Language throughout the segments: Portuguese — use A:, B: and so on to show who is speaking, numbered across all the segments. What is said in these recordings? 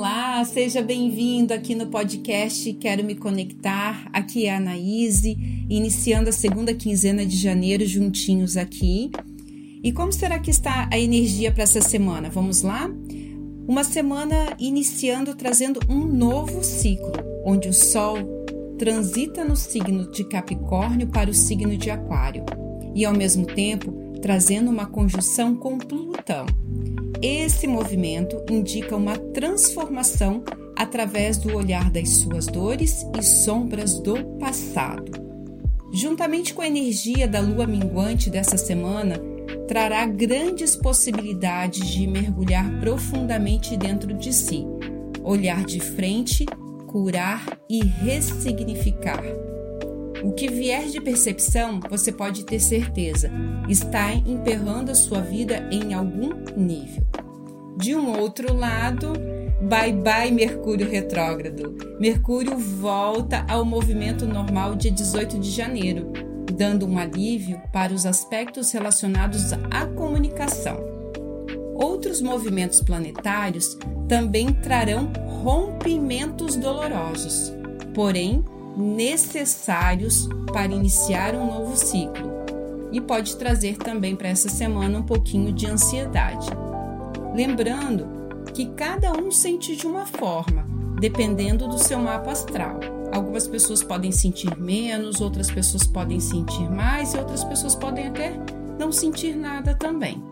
A: Olá, seja bem-vindo aqui no podcast Quero Me Conectar. Aqui é a Anaíse, iniciando a segunda quinzena de janeiro juntinhos aqui. E como será que está a energia para essa semana? Vamos lá? Uma semana iniciando trazendo um novo ciclo, onde o Sol transita no signo de Capricórnio para o signo de Aquário e, ao mesmo tempo, trazendo uma conjunção com Plutão. Esse movimento indica uma transformação através do olhar das suas dores e sombras do passado. Juntamente com a energia da lua minguante dessa semana, trará grandes possibilidades de mergulhar profundamente dentro de si, olhar de frente, curar e ressignificar. O que vier de percepção, você pode ter certeza, está emperrando a sua vida em algum nível. De um outro lado, bye bye Mercúrio retrógrado. Mercúrio volta ao movimento normal dia 18 de janeiro, dando um alívio para os aspectos relacionados à comunicação. Outros movimentos planetários também trarão rompimentos dolorosos, porém necessários para iniciar um novo ciclo e pode trazer também para essa semana um pouquinho de ansiedade. Lembrando que cada um sente de uma forma, dependendo do seu mapa astral. Algumas pessoas podem sentir menos, outras pessoas podem sentir mais e outras pessoas podem até não sentir nada também.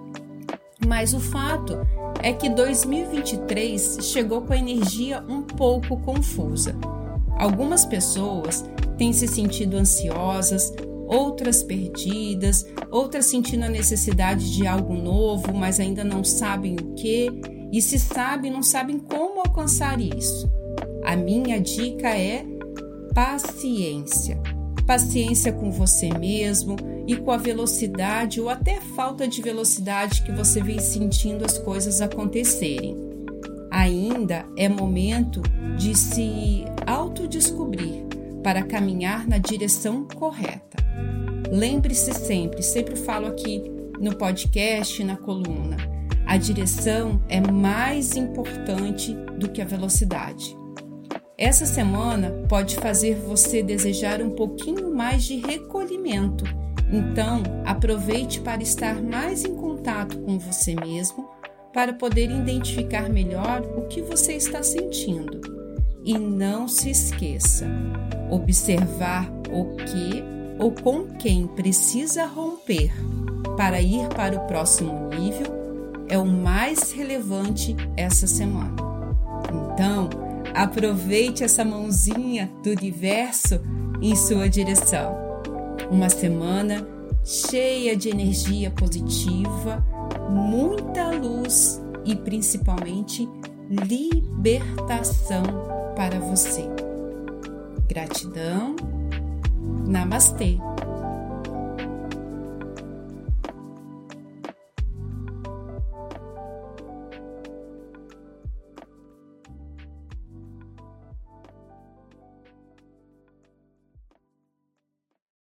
A: Mas o fato é que 2023 chegou com a energia um pouco confusa Algumas pessoas têm se sentido ansiosas, outras perdidas, outras sentindo a necessidade de algo novo, mas ainda não sabem o que, e se sabem, não sabem como alcançar isso. A minha dica é paciência. Paciência com você mesmo e com a velocidade ou até falta de velocidade que você vem sentindo as coisas acontecerem. Ainda é momento de se autodescobrir para caminhar na direção correta. Lembre-se sempre, sempre falo aqui no podcast, na coluna, a direção é mais importante do que a velocidade. Essa semana pode fazer você desejar um pouquinho mais de recolhimento. Então, aproveite para estar mais em contato com você mesmo para poder identificar melhor o que você está sentindo. E não se esqueça, observar o que ou com quem precisa romper para ir para o próximo nível é o mais relevante essa semana. Então, aproveite essa mãozinha do universo em sua direção. Uma semana cheia de energia positiva muita luz e principalmente libertação para você. Gratidão. Namastê.